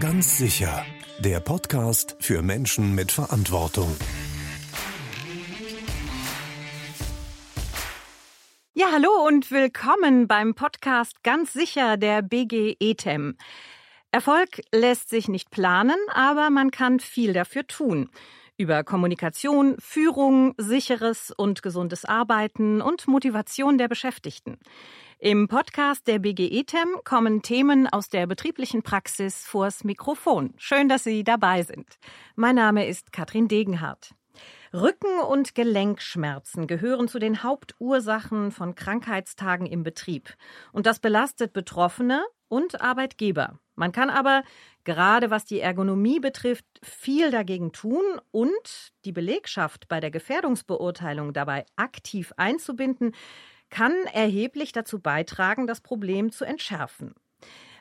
Ganz sicher. Der Podcast für Menschen mit Verantwortung. Ja, hallo und willkommen beim Podcast Ganz sicher der BG ETEM. Erfolg lässt sich nicht planen, aber man kann viel dafür tun. Über Kommunikation, Führung, sicheres und gesundes Arbeiten und Motivation der Beschäftigten. Im Podcast der BGE-TEM kommen Themen aus der betrieblichen Praxis vors Mikrofon. Schön, dass Sie dabei sind. Mein Name ist Katrin Degenhardt. Rücken- und Gelenkschmerzen gehören zu den Hauptursachen von Krankheitstagen im Betrieb. Und das belastet Betroffene und Arbeitgeber. Man kann aber, gerade was die Ergonomie betrifft, viel dagegen tun und die Belegschaft bei der Gefährdungsbeurteilung dabei aktiv einzubinden, kann erheblich dazu beitragen, das Problem zu entschärfen.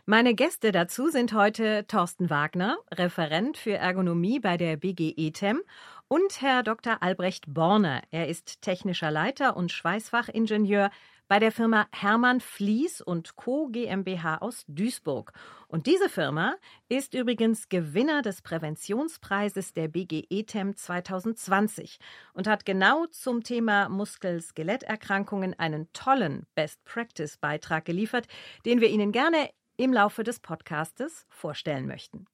Meine Gäste dazu sind heute Thorsten Wagner, Referent für Ergonomie bei der BGE-TEM und Herr Dr. Albrecht Borner. Er ist technischer Leiter und Schweißfachingenieur bei der Firma Hermann Fließ und Co. GmbH aus Duisburg. Und diese Firma ist übrigens Gewinner des Präventionspreises der BGE-TEM 2020 und hat genau zum Thema Muskel-Skeletterkrankungen einen tollen Best-Practice-Beitrag geliefert, den wir Ihnen gerne im Laufe des Podcastes vorstellen möchten.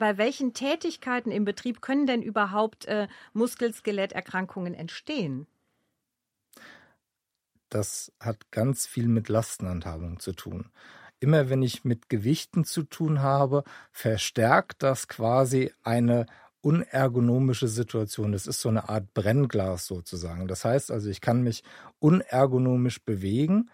Bei welchen Tätigkeiten im Betrieb können denn überhaupt äh, Muskel-Skeletterkrankungen entstehen? Das hat ganz viel mit Lastenhandhabung zu tun. Immer wenn ich mit Gewichten zu tun habe, verstärkt das quasi eine unergonomische Situation. Das ist so eine Art Brennglas sozusagen. Das heißt also, ich kann mich unergonomisch bewegen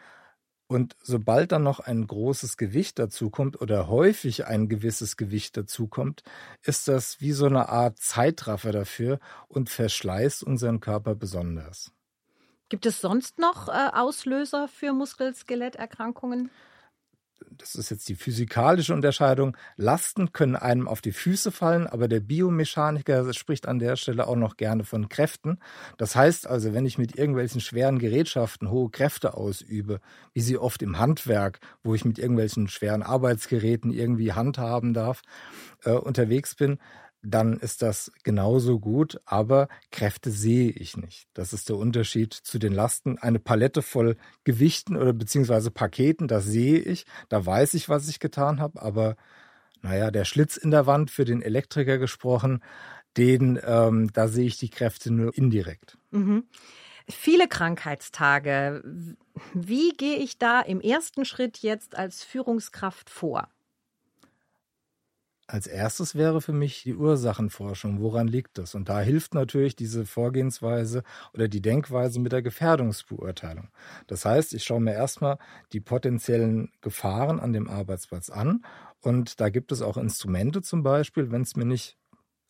und sobald dann noch ein großes Gewicht dazukommt oder häufig ein gewisses Gewicht dazukommt, ist das wie so eine Art Zeitraffer dafür und verschleißt unseren Körper besonders. Gibt es sonst noch äh, Auslöser für Muskel-Skeletterkrankungen? das ist jetzt die physikalische Unterscheidung, Lasten können einem auf die Füße fallen, aber der Biomechaniker spricht an der Stelle auch noch gerne von Kräften. Das heißt also, wenn ich mit irgendwelchen schweren Gerätschaften hohe Kräfte ausübe, wie sie oft im Handwerk, wo ich mit irgendwelchen schweren Arbeitsgeräten irgendwie handhaben darf, äh, unterwegs bin, dann ist das genauso gut, aber Kräfte sehe ich nicht. Das ist der Unterschied zu den Lasten. Eine Palette voll Gewichten oder beziehungsweise Paketen, das sehe ich, da weiß ich, was ich getan habe, aber naja, der Schlitz in der Wand, für den Elektriker gesprochen, den, ähm, da sehe ich die Kräfte nur indirekt. Mhm. Viele Krankheitstage. Wie gehe ich da im ersten Schritt jetzt als Führungskraft vor? Als erstes wäre für mich die Ursachenforschung. Woran liegt das? Und da hilft natürlich diese Vorgehensweise oder die Denkweise mit der Gefährdungsbeurteilung. Das heißt, ich schaue mir erstmal die potenziellen Gefahren an dem Arbeitsplatz an. Und da gibt es auch Instrumente zum Beispiel, wenn es mir nicht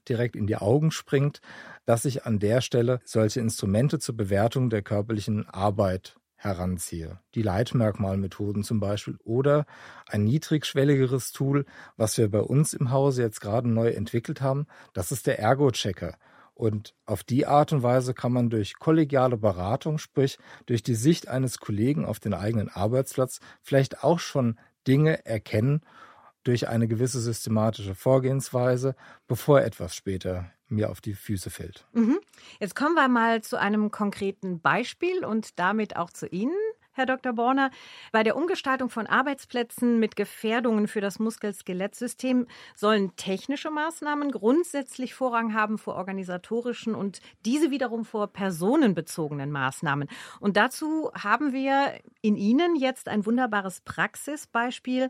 direkt in die Augen springt, dass ich an der Stelle solche Instrumente zur Bewertung der körperlichen Arbeit heranziehe. Die Leitmerkmalmethoden zum Beispiel oder ein niedrigschwelligeres Tool, was wir bei uns im Hause jetzt gerade neu entwickelt haben, das ist der Ergo-Checker. Und auf die Art und Weise kann man durch kollegiale Beratung, sprich durch die Sicht eines Kollegen auf den eigenen Arbeitsplatz, vielleicht auch schon Dinge erkennen durch eine gewisse systematische Vorgehensweise, bevor etwas später mir auf die Füße fällt. Mhm. Jetzt kommen wir mal zu einem konkreten Beispiel und damit auch zu Ihnen. Herr Dr. Borner, bei der Umgestaltung von Arbeitsplätzen mit Gefährdungen für das Muskel-Skelettsystem sollen technische Maßnahmen grundsätzlich Vorrang haben vor organisatorischen und diese wiederum vor personenbezogenen Maßnahmen. Und dazu haben wir in Ihnen jetzt ein wunderbares Praxisbeispiel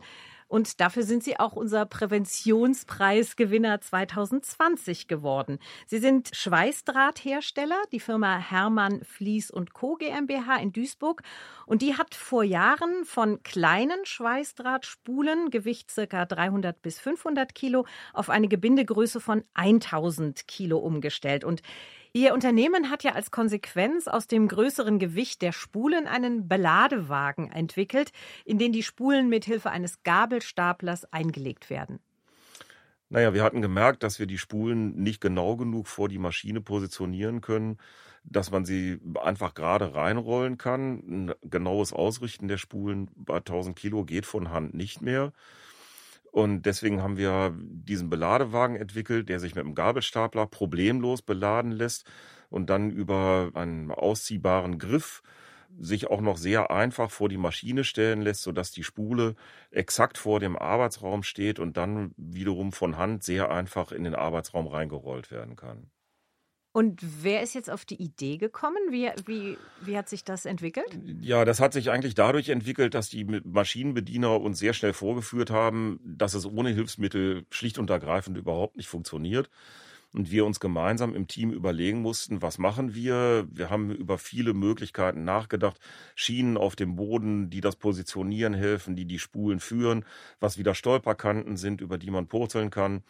und dafür sind Sie auch unser Präventionspreisgewinner 2020 geworden. Sie sind Schweißdrahthersteller, die Firma Hermann Fließ und Co. GmbH in Duisburg. Und die hat vor Jahren von kleinen Schweißdrahtspulen, Gewicht circa 300 bis 500 Kilo, auf eine Gebindegröße von 1000 Kilo umgestellt. Und Ihr Unternehmen hat ja als Konsequenz aus dem größeren Gewicht der Spulen einen Beladewagen entwickelt, in den die Spulen mit Hilfe eines Gabelstaplers eingelegt werden. Naja, wir hatten gemerkt, dass wir die Spulen nicht genau genug vor die Maschine positionieren können, dass man sie einfach gerade reinrollen kann. Ein genaues Ausrichten der Spulen bei 1000 Kilo geht von Hand nicht mehr. Und deswegen haben wir diesen Beladewagen entwickelt, der sich mit einem Gabelstapler problemlos beladen lässt und dann über einen ausziehbaren Griff sich auch noch sehr einfach vor die Maschine stellen lässt, sodass die Spule exakt vor dem Arbeitsraum steht und dann wiederum von Hand sehr einfach in den Arbeitsraum reingerollt werden kann. Und wer ist jetzt auf die Idee gekommen? Wie, wie, wie hat sich das entwickelt? Ja, das hat sich eigentlich dadurch entwickelt, dass die Maschinenbediener uns sehr schnell vorgeführt haben, dass es ohne Hilfsmittel schlicht und ergreifend überhaupt nicht funktioniert und wir uns gemeinsam im Team überlegen mussten, was machen wir. Wir haben über viele Möglichkeiten nachgedacht. Schienen auf dem Boden, die das Positionieren helfen, die die Spulen führen, was wieder Stolperkanten sind, über die man purzeln kann.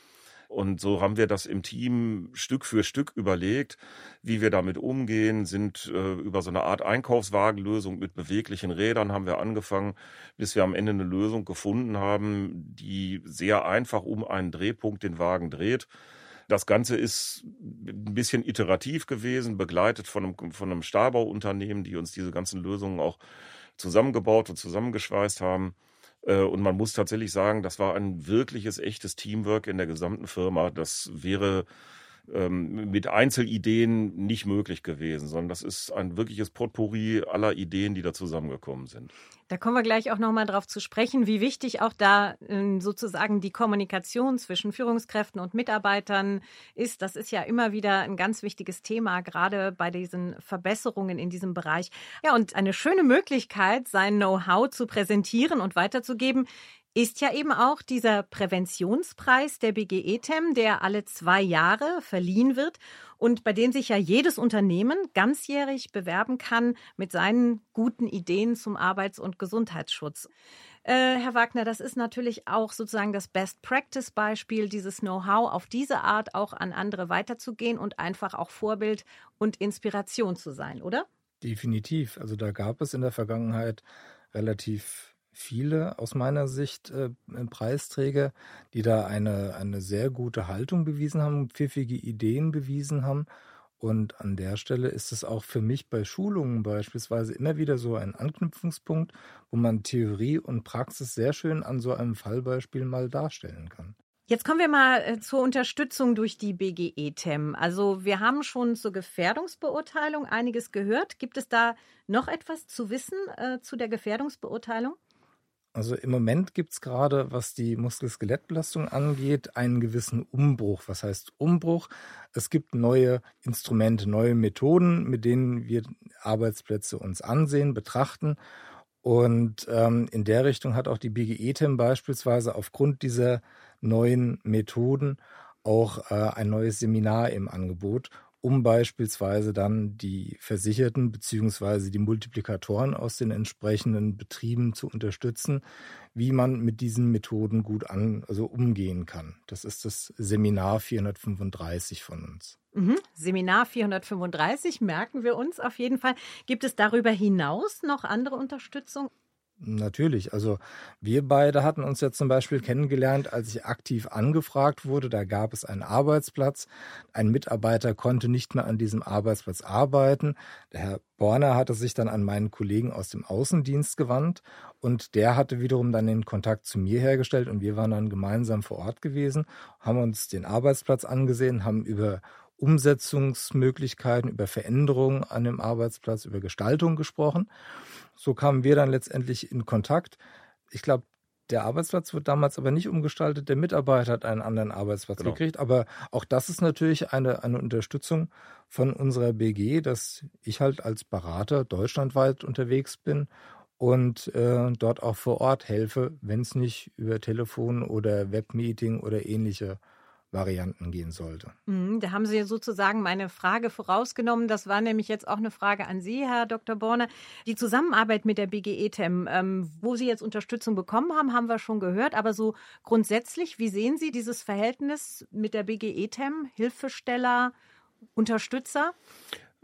Und so haben wir das im Team Stück für Stück überlegt, wie wir damit umgehen, sind äh, über so eine Art Einkaufswagenlösung mit beweglichen Rädern haben wir angefangen, bis wir am Ende eine Lösung gefunden haben, die sehr einfach um einen Drehpunkt den Wagen dreht das Ganze ist ein bisschen iterativ gewesen, begleitet von einem, von einem Stahlbauunternehmen, die uns diese ganzen Lösungen auch zusammengebaut und zusammengeschweißt haben. Äh, und man muss tatsächlich sagen, das war ein wirkliches, echtes Teamwork in der gesamten Firma. Das wäre ähm, mit Einzelideen nicht möglich gewesen, sondern das ist ein wirkliches Potpourri aller Ideen, die da zusammengekommen sind. Da kommen wir gleich auch nochmal drauf zu sprechen, wie wichtig auch da ähm, sozusagen die Kommunikation zwischen Führungskräften und Mitarbeitern ist. Das ist ja immer wieder ein ganz wichtiges Thema, gerade bei diesen Verbesserungen in diesem Bereich. Ja, und eine schöne Möglichkeit, sein Know-how zu präsentieren und weiterzugeben, ist ja eben auch dieser Präventionspreis der BGE-TEM, der alle zwei Jahre verliehen wird und bei dem sich ja jedes Unternehmen ganzjährig bewerben kann mit seinen guten Ideen zum Arbeits- und Gesundheitsschutz. Äh, Herr Wagner, das ist natürlich auch sozusagen das Best-Practice-Beispiel, dieses Know-how auf diese Art auch an andere weiterzugehen und einfach auch Vorbild und Inspiration zu sein, oder? Definitiv. Also da gab es in der Vergangenheit relativ viele aus meiner Sicht äh, Preisträger, die da eine, eine sehr gute Haltung bewiesen haben, pfiffige Ideen bewiesen haben. Und an der Stelle ist es auch für mich bei Schulungen beispielsweise immer wieder so ein Anknüpfungspunkt, wo man Theorie und Praxis sehr schön an so einem Fallbeispiel mal darstellen kann. Jetzt kommen wir mal äh, zur Unterstützung durch die BGE-TEM. Also wir haben schon zur Gefährdungsbeurteilung einiges gehört. Gibt es da noch etwas zu wissen äh, zu der Gefährdungsbeurteilung? Also im Moment gibt es gerade, was die Muskel-Skelettbelastung angeht, einen gewissen Umbruch. Was heißt Umbruch? Es gibt neue Instrumente, neue Methoden, mit denen wir Arbeitsplätze uns ansehen, betrachten. Und ähm, in der Richtung hat auch die BGE-TEM beispielsweise aufgrund dieser neuen Methoden auch äh, ein neues Seminar im Angebot, um beispielsweise dann die Versicherten beziehungsweise die Multiplikatoren aus den entsprechenden Betrieben zu unterstützen, wie man mit diesen Methoden gut an, also umgehen kann. Das ist das Seminar 435 von uns. Mhm. Seminar 435 merken wir uns auf jeden Fall. Gibt es darüber hinaus noch andere Unterstützung? Natürlich. Also wir beide hatten uns ja zum Beispiel kennengelernt, als ich aktiv angefragt wurde. Da gab es einen Arbeitsplatz. Ein Mitarbeiter konnte nicht mehr an diesem Arbeitsplatz arbeiten. Der Herr Borner hatte sich dann an meinen Kollegen aus dem Außendienst gewandt und der hatte wiederum dann den Kontakt zu mir hergestellt und wir waren dann gemeinsam vor Ort gewesen, haben uns den Arbeitsplatz angesehen, haben über Umsetzungsmöglichkeiten, über Veränderungen an dem Arbeitsplatz, über Gestaltung gesprochen. So kamen wir dann letztendlich in Kontakt. Ich glaube, der Arbeitsplatz wird damals aber nicht umgestaltet. Der Mitarbeiter hat einen anderen Arbeitsplatz genau. gekriegt. Aber auch das ist natürlich eine, eine Unterstützung von unserer BG, dass ich halt als Berater deutschlandweit unterwegs bin und äh, dort auch vor Ort helfe, wenn es nicht über Telefon oder Webmeeting oder ähnliche Varianten gehen sollte. Mhm, da haben Sie sozusagen meine Frage vorausgenommen. Das war nämlich jetzt auch eine Frage an Sie, Herr Dr. Borne. Die Zusammenarbeit mit der BGE-TEM, ähm, wo Sie jetzt Unterstützung bekommen haben, haben wir schon gehört. Aber so grundsätzlich, wie sehen Sie dieses Verhältnis mit der BGE-TEM, Hilfesteller, Unterstützer?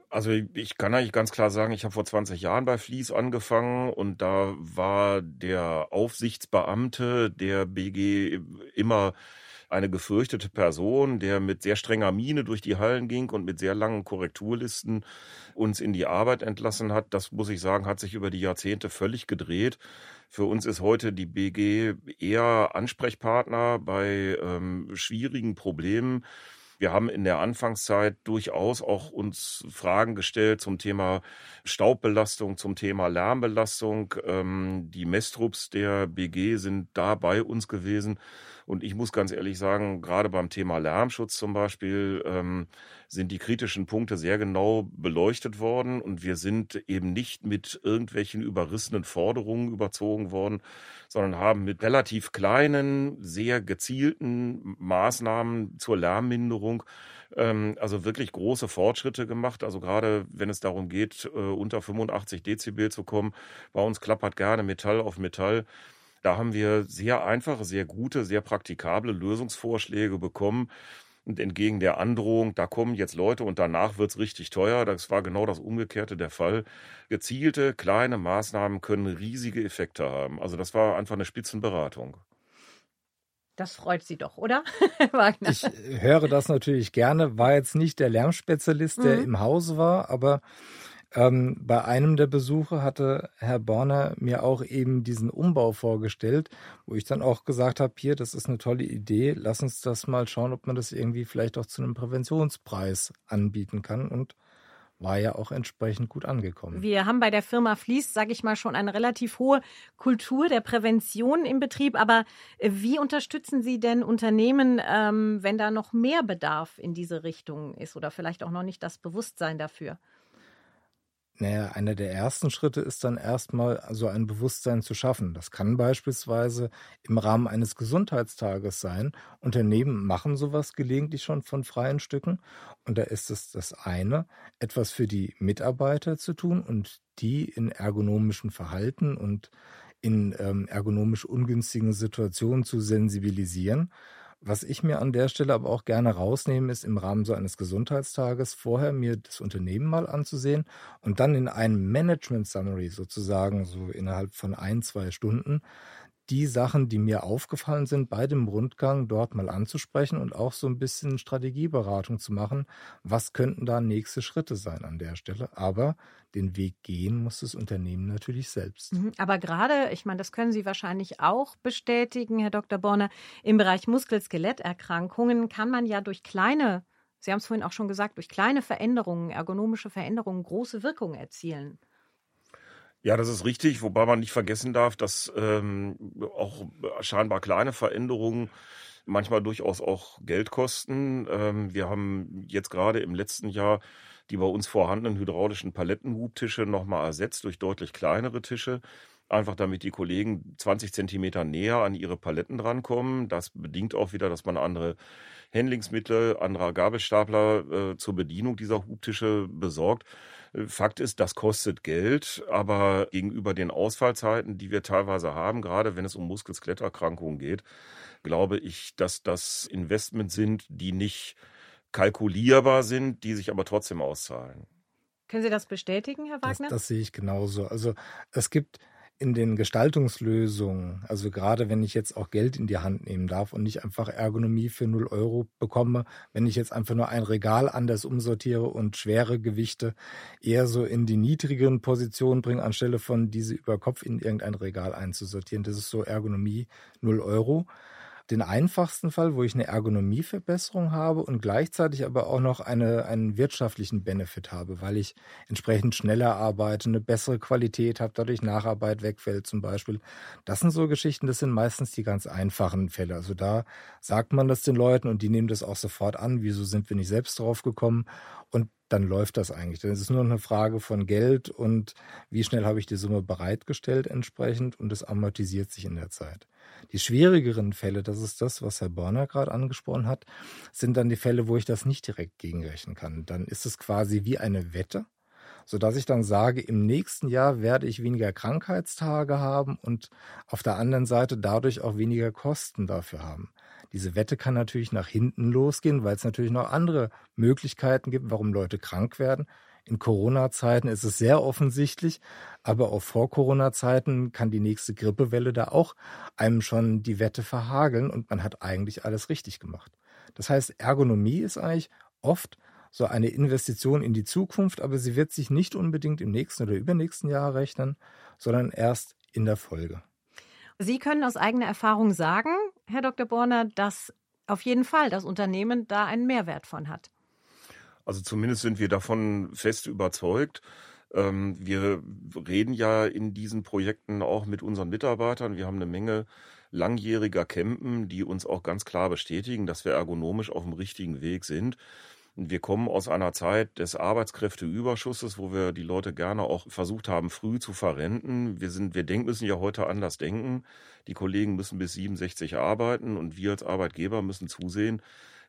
Also ich kann eigentlich ganz klar sagen, ich habe vor 20 Jahren bei Fließ angefangen und da war der Aufsichtsbeamte der BG immer eine gefürchtete Person, der mit sehr strenger Miene durch die Hallen ging und mit sehr langen Korrekturlisten uns in die Arbeit entlassen hat. Das muss ich sagen, hat sich über die Jahrzehnte völlig gedreht. Für uns ist heute die BG eher Ansprechpartner bei ähm, schwierigen Problemen wir haben in der Anfangszeit durchaus auch uns Fragen gestellt zum Thema Staubbelastung, zum Thema Lärmbelastung. Ähm, die Mestrupps der BG sind da bei uns gewesen. Und ich muss ganz ehrlich sagen, gerade beim Thema Lärmschutz zum Beispiel ähm, sind die kritischen Punkte sehr genau beleuchtet worden und wir sind eben nicht mit irgendwelchen überrissenen Forderungen überzogen worden, sondern haben mit relativ kleinen, sehr gezielten Maßnahmen zur Lärmminderung ähm, also wirklich große Fortschritte gemacht. Also gerade wenn es darum geht, äh, unter 85 Dezibel zu kommen, bei uns klappert gerne Metall auf Metall. Da haben wir sehr einfache, sehr gute, sehr praktikable Lösungsvorschläge bekommen. Und entgegen der Androhung, da kommen jetzt Leute und danach wird's richtig teuer, das war genau das Umgekehrte der Fall. Gezielte, kleine Maßnahmen können riesige Effekte haben. Also das war einfach eine Spitzenberatung. Das freut Sie doch, oder? ich höre das natürlich gerne. War jetzt nicht der Lärmspezialist, der mhm. im Haus war, aber ähm, bei einem der Besuche hatte Herr Borner mir auch eben diesen Umbau vorgestellt, wo ich dann auch gesagt habe, hier, das ist eine tolle Idee, lass uns das mal schauen, ob man das irgendwie vielleicht auch zu einem Präventionspreis anbieten kann. Und war ja auch entsprechend gut angekommen. Wir haben bei der Firma Fließ, sage ich mal, schon eine relativ hohe Kultur der Prävention im Betrieb. Aber äh, wie unterstützen Sie denn Unternehmen, ähm, wenn da noch mehr Bedarf in diese Richtung ist oder vielleicht auch noch nicht das Bewusstsein dafür? Naja, einer der ersten Schritte ist dann erstmal so ein Bewusstsein zu schaffen. Das kann beispielsweise im Rahmen eines Gesundheitstages sein. Unternehmen machen sowas gelegentlich schon von freien Stücken. Und da ist es das eine, etwas für die Mitarbeiter zu tun und die in ergonomischen Verhalten und in ähm, ergonomisch ungünstigen Situationen zu sensibilisieren. Was ich mir an der Stelle aber auch gerne rausnehme, ist im Rahmen so eines Gesundheitstages vorher mir das Unternehmen mal anzusehen und dann in einem Management Summary sozusagen so innerhalb von ein, zwei Stunden die Sachen, die mir aufgefallen sind, bei dem Rundgang dort mal anzusprechen und auch so ein bisschen Strategieberatung zu machen. Was könnten da nächste Schritte sein an der Stelle? Aber den Weg gehen muss das Unternehmen natürlich selbst. Mhm, aber gerade, ich meine, das können Sie wahrscheinlich auch bestätigen, Herr Dr. Borner, im Bereich Muskel-Skeletterkrankungen kann man ja durch kleine, Sie haben es vorhin auch schon gesagt, durch kleine Veränderungen, ergonomische Veränderungen große Wirkung erzielen. Ja, das ist richtig, wobei man nicht vergessen darf, dass ähm, auch scheinbar kleine Veränderungen manchmal durchaus auch Geld kosten. Ähm, wir haben jetzt gerade im letzten Jahr die bei uns vorhandenen hydraulischen Palettenhubtische nochmal ersetzt durch deutlich kleinere Tische. Einfach damit die Kollegen 20 Zentimeter näher an ihre Paletten drankommen. Das bedingt auch wieder, dass man andere Handlingsmittel, anderer Gabelstapler äh, zur Bedienung dieser Hubtische besorgt. Fakt ist, das kostet Geld, aber gegenüber den Ausfallzeiten, die wir teilweise haben, gerade wenn es um Muskel-Skeletterkrankungen geht, glaube ich, dass das Investment sind, die nicht kalkulierbar sind, die sich aber trotzdem auszahlen. Können Sie das bestätigen, Herr Wagner? Das, das sehe ich genauso. Also es gibt in den Gestaltungslösungen, also gerade wenn ich jetzt auch Geld in die Hand nehmen darf und nicht einfach Ergonomie für 0 Euro bekomme, wenn ich jetzt einfach nur ein Regal anders umsortiere und schwere Gewichte eher so in die niedrigeren Positionen bringe, anstelle von diese über Kopf in irgendein Regal einzusortieren. Das ist so Ergonomie 0 Euro den einfachsten Fall, wo ich eine Ergonomieverbesserung habe und gleichzeitig aber auch noch eine, einen wirtschaftlichen Benefit habe, weil ich entsprechend schneller arbeite, eine bessere Qualität habe, dadurch Nacharbeit wegfällt zum Beispiel. Das sind so Geschichten, das sind meistens die ganz einfachen Fälle. Also da sagt man das den Leuten und die nehmen das auch sofort an. Wieso sind wir nicht selbst drauf gekommen? Und dann läuft das eigentlich. Dann ist es nur eine Frage von Geld und wie schnell habe ich die Summe bereitgestellt entsprechend und es amortisiert sich in der Zeit. Die schwierigeren Fälle, das ist das, was Herr Borner gerade angesprochen hat, sind dann die Fälle, wo ich das nicht direkt gegenrechnen kann. Dann ist es quasi wie eine Wette, sodass ich dann sage, im nächsten Jahr werde ich weniger Krankheitstage haben und auf der anderen Seite dadurch auch weniger Kosten dafür haben. Diese Wette kann natürlich nach hinten losgehen, weil es natürlich noch andere Möglichkeiten gibt, warum Leute krank werden. In Corona-Zeiten ist es sehr offensichtlich, aber auch vor Corona-Zeiten kann die nächste Grippewelle da auch einem schon die Wette verhageln und man hat eigentlich alles richtig gemacht. Das heißt, Ergonomie ist eigentlich oft so eine Investition in die Zukunft, aber sie wird sich nicht unbedingt im nächsten oder übernächsten Jahr rechnen, sondern erst in der Folge. Sie können aus eigener Erfahrung sagen, Herr Dr. Borner, dass auf jeden Fall das Unternehmen da einen Mehrwert von hat. Also zumindest sind wir davon fest überzeugt. Ähm, wir reden ja in diesen Projekten auch mit unseren Mitarbeitern. Wir haben eine Menge langjähriger Campen, die uns auch ganz klar bestätigen, dass wir ergonomisch auf dem richtigen Weg sind. Wir kommen aus einer Zeit des Arbeitskräfteüberschusses, wo wir die Leute gerne auch versucht haben, früh zu verrenten. Wir sind, wir denken, müssen ja heute anders denken. Die Kollegen müssen bis 67 arbeiten und wir als Arbeitgeber müssen zusehen,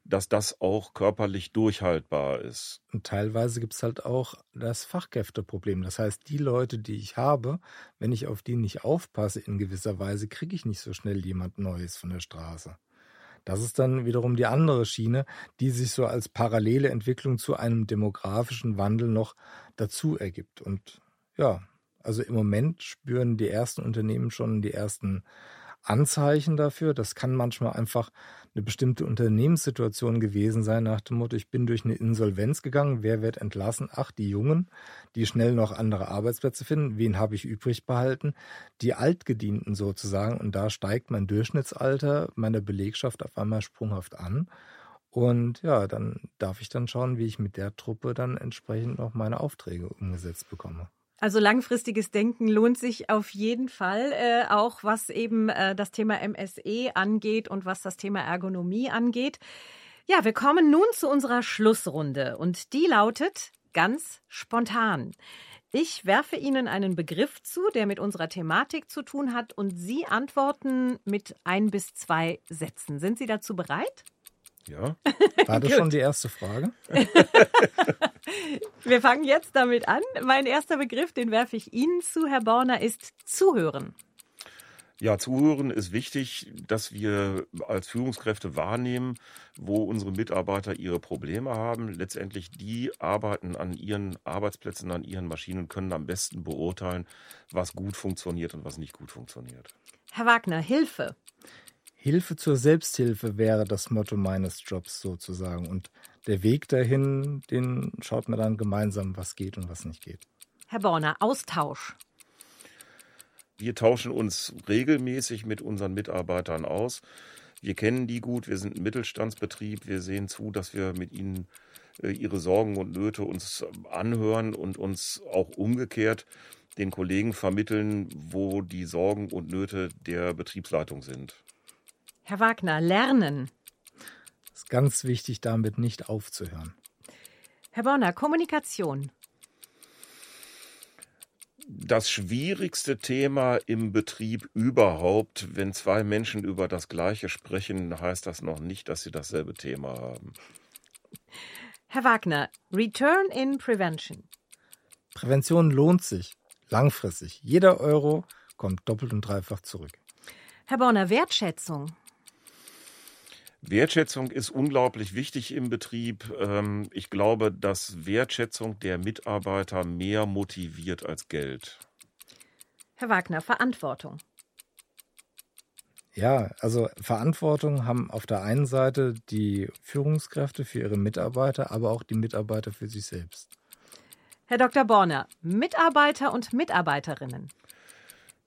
dass das auch körperlich durchhaltbar ist. Und teilweise gibt es halt auch das Fachkräfteproblem. Das heißt, die Leute, die ich habe, wenn ich auf die nicht aufpasse in gewisser Weise, kriege ich nicht so schnell jemand Neues von der Straße. Das ist dann wiederum die andere Schiene, die sich so als parallele Entwicklung zu einem demografischen Wandel noch dazu ergibt. Und ja, also im Moment spüren die ersten Unternehmen schon die ersten Anzeichen dafür. Das kann manchmal einfach eine bestimmte Unternehmenssituation gewesen sein, nach dem Motto, ich bin durch eine Insolvenz gegangen, wer wird entlassen? Ach, die Jungen, die schnell noch andere Arbeitsplätze finden, wen habe ich übrig behalten? Die Altgedienten sozusagen. Und da steigt mein Durchschnittsalter meiner Belegschaft auf einmal sprunghaft an. Und ja, dann darf ich dann schauen, wie ich mit der Truppe dann entsprechend noch meine Aufträge umgesetzt bekomme. Also langfristiges Denken lohnt sich auf jeden Fall, äh, auch was eben äh, das Thema MSE angeht und was das Thema Ergonomie angeht. Ja, wir kommen nun zu unserer Schlussrunde und die lautet ganz spontan. Ich werfe Ihnen einen Begriff zu, der mit unserer Thematik zu tun hat und Sie antworten mit ein bis zwei Sätzen. Sind Sie dazu bereit? Ja. War das schon die erste Frage? Wir fangen jetzt damit an. Mein erster Begriff, den werfe ich Ihnen zu, Herr Borner, ist Zuhören. Ja, zuhören ist wichtig, dass wir als Führungskräfte wahrnehmen, wo unsere Mitarbeiter ihre Probleme haben. Letztendlich die arbeiten an ihren Arbeitsplätzen, an ihren Maschinen und können am besten beurteilen, was gut funktioniert und was nicht gut funktioniert. Herr Wagner, Hilfe. Hilfe zur Selbsthilfe wäre das Motto meines Jobs sozusagen. Und der Weg dahin, den schaut man dann gemeinsam, was geht und was nicht geht. Herr Borner, Austausch. Wir tauschen uns regelmäßig mit unseren Mitarbeitern aus. Wir kennen die gut, wir sind ein Mittelstandsbetrieb, wir sehen zu, dass wir mit ihnen äh, ihre Sorgen und Nöte uns anhören und uns auch umgekehrt den Kollegen vermitteln, wo die Sorgen und Nöte der Betriebsleitung sind. Herr Wagner, lernen. Ist ganz wichtig, damit nicht aufzuhören. Herr Bonner, Kommunikation. Das schwierigste Thema im Betrieb überhaupt, wenn zwei Menschen über das Gleiche sprechen, heißt das noch nicht, dass sie dasselbe Thema haben. Herr Wagner, Return in Prevention. Prävention lohnt sich langfristig. Jeder Euro kommt doppelt und dreifach zurück. Herr Bonner, Wertschätzung. Wertschätzung ist unglaublich wichtig im Betrieb. Ähm, ich glaube, dass Wertschätzung der Mitarbeiter mehr motiviert als Geld. Herr Wagner, Verantwortung. Ja, also Verantwortung haben auf der einen Seite die Führungskräfte für ihre Mitarbeiter, aber auch die Mitarbeiter für sich selbst. Herr Dr. Borner, Mitarbeiter und Mitarbeiterinnen.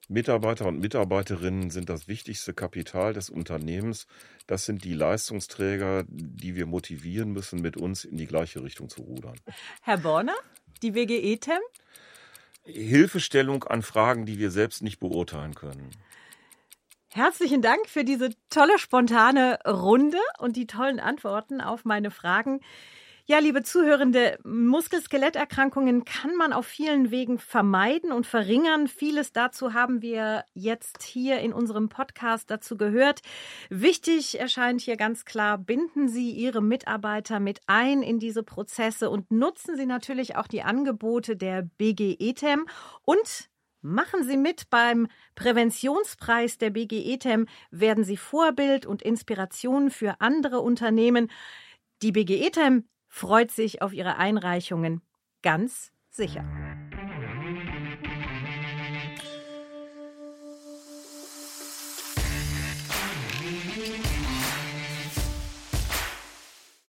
Mitarbeiter und Mitarbeiterinnen sind das wichtigste Kapital des Unternehmens. Das sind die Leistungsträger, die wir motivieren müssen, mit uns in die gleiche Richtung zu rudern. Herr Borner, die WGE-TEM? Hilfestellung an Fragen, die wir selbst nicht beurteilen können. Herzlichen Dank für diese tolle spontane Runde und die tollen Antworten auf meine Fragen. Ja, liebe Zuhörende, Muskel-Skeletterkrankungen kann man auf vielen Wegen vermeiden und verringern. Vieles dazu haben wir jetzt hier in unserem Podcast dazu gehört. Wichtig erscheint hier ganz klar, binden Sie Ihre Mitarbeiter mit ein in diese Prozesse und nutzen Sie natürlich auch die Angebote der BGETEM und Machen Sie mit beim Präventionspreis der BGETEM, werden Sie Vorbild und Inspiration für andere Unternehmen. Die BGETEM freut sich auf Ihre Einreichungen. ganz sicher.